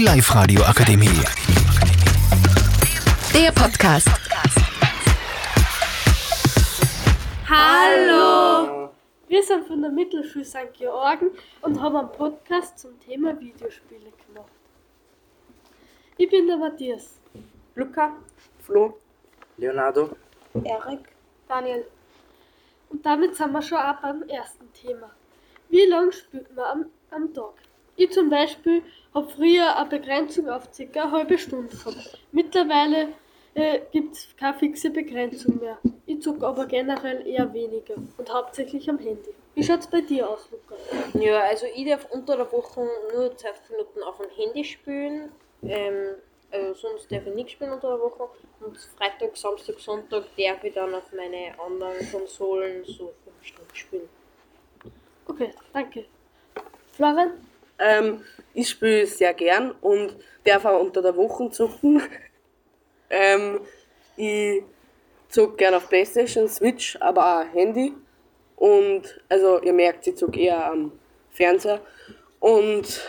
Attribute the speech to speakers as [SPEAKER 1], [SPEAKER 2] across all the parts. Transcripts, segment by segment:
[SPEAKER 1] Die Live-Radio Akademie.
[SPEAKER 2] Der Podcast.
[SPEAKER 3] Hallo! Wir sind von der Mittelschule St. Georgen und haben einen Podcast zum Thema Videospiele gemacht. Ich bin der Matthias.
[SPEAKER 4] Luca, Flo, Leonardo,
[SPEAKER 3] Erik, Daniel. Und damit sind wir schon auch beim ersten Thema. Wie lange spielt man am, am Tag? Ich zum Beispiel habe früher eine Begrenzung auf ca. eine halbe Stunde gehabt. Mittlerweile äh, gibt es keine fixe Begrenzung mehr. Ich zocke aber generell eher weniger und hauptsächlich am Handy. Wie schaut es bei dir aus, Luca?
[SPEAKER 4] Ja, also ich darf unter der Woche nur 20 Minuten auf dem Handy spielen. Ähm, also sonst darf ich nichts spielen unter der Woche. Und Freitag, Samstag, Sonntag darf ich dann auf meine anderen Konsolen so 5 Stunden spielen.
[SPEAKER 3] Okay, danke. Florian?
[SPEAKER 5] Ähm, ich spiele sehr gern und darf auch unter der Woche zocken. ähm, ich zocke gern auf Playstation, Switch, aber auch Handy. Und also ihr merkt, ich zocke eher am Fernseher. Und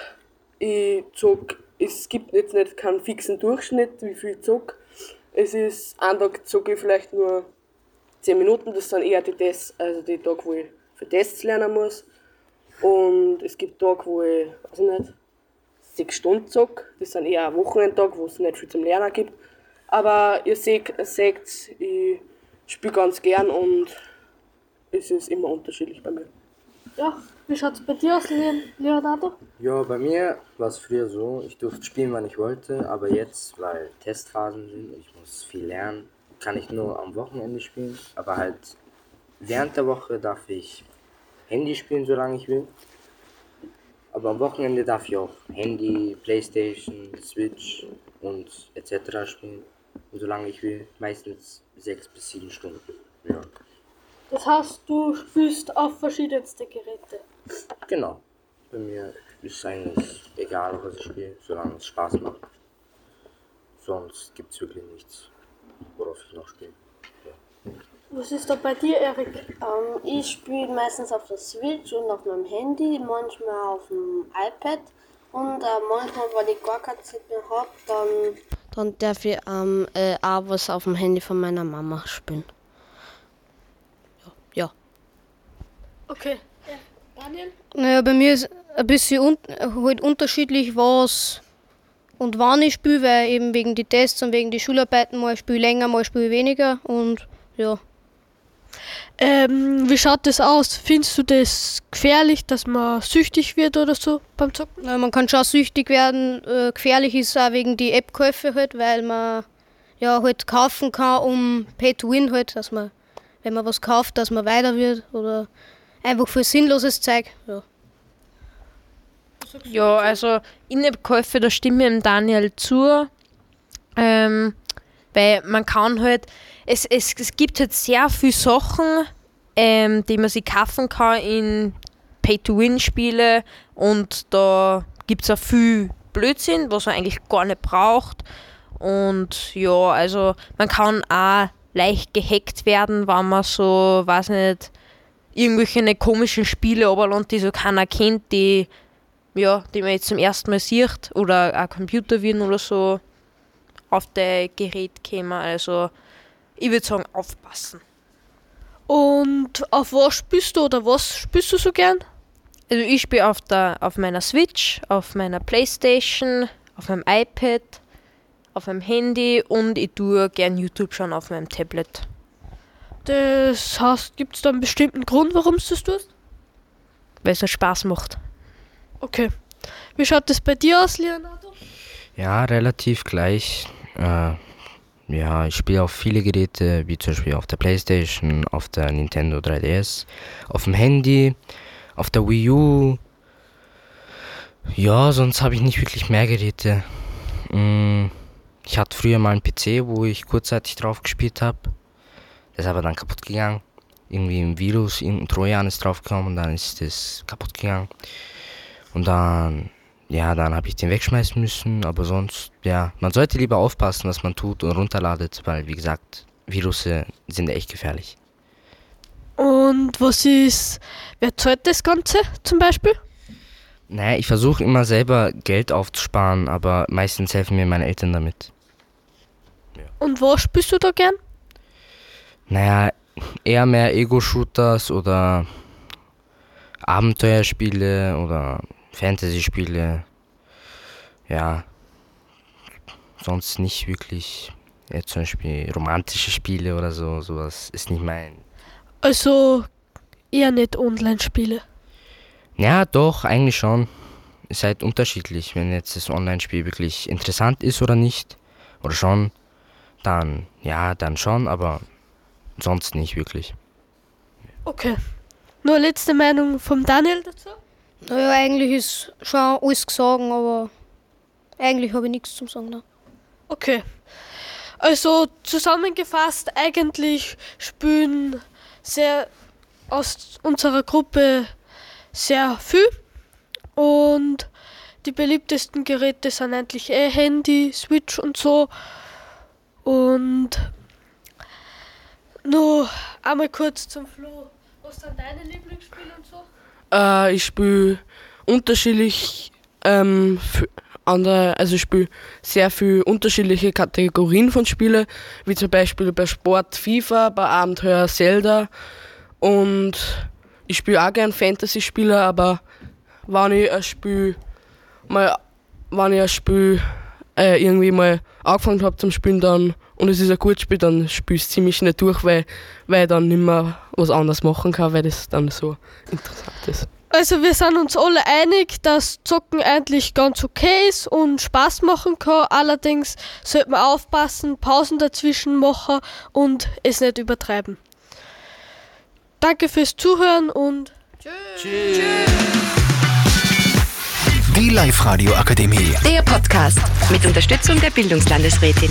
[SPEAKER 5] ich zock, es gibt jetzt nicht keinen fixen Durchschnitt, wie viel ich zock. Es ist, einen Tag zocke ich vielleicht nur 10 Minuten, das sind eher die Tests, also die Tage, wo ich für Tests lernen muss. Und es gibt Tage, wo ich, weiß ich nicht, 6 Stunden zocke. Das sind eher Wochenendtage, wo es nicht viel zum Lernen gibt. Aber ihr seht, seht ich spiele ganz gern und es ist immer unterschiedlich bei mir.
[SPEAKER 3] Ja, wie schaut es bei dir aus, Leon- Leonardo?
[SPEAKER 6] Ja, bei mir war es früher so, ich durfte spielen, wann ich wollte, aber jetzt, weil Testphasen sind, ich muss viel lernen, kann ich nur am Wochenende spielen, aber halt während der Woche darf ich Handy spielen, solange ich will. Aber am Wochenende darf ich auch Handy, Playstation, Switch und etc. spielen, solange ich will, meistens sechs bis sieben Stunden. Ja,
[SPEAKER 3] Das heißt, du spielst auf verschiedenste Geräte.
[SPEAKER 6] genau. Bei mir ist eigentlich egal, was ich spiele, solange es Spaß macht. Sonst gibt es wirklich nichts, worauf ich noch spiele.
[SPEAKER 3] Was ist da bei dir, Erik?
[SPEAKER 7] Ähm, ich spiele meistens auf der Switch und auf meinem Handy, manchmal auf dem iPad und äh, manchmal, weil ich gar keine Zeit mehr habe, dann, dann darf ich ähm, äh, auch was auf dem Handy von meiner Mama spielen. Ja. ja.
[SPEAKER 3] Okay. Ja, Daniel?
[SPEAKER 8] Naja, bei mir ist ein bisschen un halt unterschiedlich, was und wann ich spiele, weil eben wegen die Tests und wegen die Schularbeiten mal spiele ich länger, mal spiele ich weniger und ja.
[SPEAKER 3] Ähm, wie schaut das aus? Findest du das gefährlich, dass man süchtig wird oder so beim Zocken?
[SPEAKER 8] Na, man kann schon süchtig werden. Äh, gefährlich ist auch wegen die App-Käufe halt, weil man ja halt kaufen kann, um Pay to Win halt, dass man, wenn man was kauft, dass man weiter wird oder einfach für sinnloses Zeug. Ja.
[SPEAKER 9] Ja, also In-App-Käufe, da stimme ich dem Daniel zu. Ähm, weil man kann halt, es, es, es gibt halt sehr viele Sachen, ähm, die man sich kaufen kann in Pay-to-Win-Spiele und da gibt es auch viel Blödsinn, was man eigentlich gar nicht braucht. Und ja, also man kann auch leicht gehackt werden, wenn man so, weiß nicht, irgendwelche komischen Spiele runterlädt, die so keiner kennt, die, ja, die man jetzt zum ersten Mal sieht oder ein Computerviren oder so auf das Gerät käme. Also ich würde sagen, aufpassen.
[SPEAKER 3] Und auf was spielst du oder was spielst du so gern?
[SPEAKER 9] Also ich spiele auf, der- auf meiner Switch, auf meiner Playstation, auf meinem iPad, auf meinem Handy und ich tue gern YouTube schauen auf meinem Tablet.
[SPEAKER 3] Das heißt, gibt es da einen bestimmten Grund, warum du das tust?
[SPEAKER 9] Weil es mir Spaß macht.
[SPEAKER 3] Okay. Wie schaut das bei dir aus, Leonardo?
[SPEAKER 10] Ja, relativ gleich. Äh, ja, ich spiele auf viele Geräte, wie zum Beispiel auf der Playstation, auf der Nintendo 3DS, auf dem Handy, auf der Wii U. Ja, sonst habe ich nicht wirklich mehr Geräte. Mm, Ich hatte früher mal einen PC, wo ich kurzzeitig drauf gespielt habe. Der ist aber dann kaputt gegangen. Irgendwie ein Virus, irgendein Trojan ist draufgekommen und dann ist das kaputt gegangen. Und dann ja, dann habe ich den wegschmeißen müssen, aber sonst, ja, man sollte lieber aufpassen, was man tut und runterladet, weil, wie gesagt, Virusse sind echt gefährlich.
[SPEAKER 3] Und was ist, wer zahlt das Ganze zum Beispiel?
[SPEAKER 10] Naja, ich versuche immer selber Geld aufzusparen, aber meistens helfen mir meine Eltern damit.
[SPEAKER 3] Und was spielst du da gern?
[SPEAKER 10] Naja, eher mehr Ego-Shooters oder Abenteuerspiele oder Fantasy-Spiele. Ja, sonst nicht wirklich. Ja, zum Beispiel romantische Spiele oder so, sowas ist nicht mein.
[SPEAKER 3] Also eher nicht Online-Spiele.
[SPEAKER 10] Ja, doch, eigentlich schon. Ist halt unterschiedlich, wenn jetzt das Online-Spiel wirklich interessant ist oder nicht. Oder schon, dann ja, dann schon, aber sonst nicht wirklich.
[SPEAKER 3] Okay. Nur letzte Meinung vom Daniel dazu?
[SPEAKER 8] Naja, eigentlich ist schon alles gesagt, aber eigentlich habe ich nichts zum Sagen. Ne?
[SPEAKER 3] Okay. Also zusammengefasst, eigentlich spielen sehr aus unserer Gruppe sehr viel und die beliebtesten Geräte sind eigentlich eh Handy, Switch und so. Und nur einmal kurz zum Flo. Was sind deine Lieblingsspiele und so?
[SPEAKER 5] Äh, ich spiele unterschiedlich ähm, andere, also ich spiele sehr viel unterschiedliche Kategorien von Spielen, wie zum Beispiel bei Sport FIFA, bei Abenteuer Zelda. Und ich spiele auch gern Fantasy-Spiele, aber wenn ich ein Spiel mal, wenn ich ein Spiel äh, irgendwie mal angefangen habe zum Spielen dann und es ist ein gutes Spiel, dann ich es ziemlich schnell durch, weil, weil ich dann nicht mehr was anderes machen kann, weil das dann so interessant ist.
[SPEAKER 3] Also wir sind uns alle einig, dass Zocken eigentlich ganz okay ist und Spaß machen kann. Allerdings sollte man aufpassen, Pausen dazwischen machen und es nicht übertreiben. Danke fürs Zuhören und
[SPEAKER 1] Die Live-Radio Akademie.
[SPEAKER 2] Der Podcast mit Unterstützung der Bildungslandesrätin.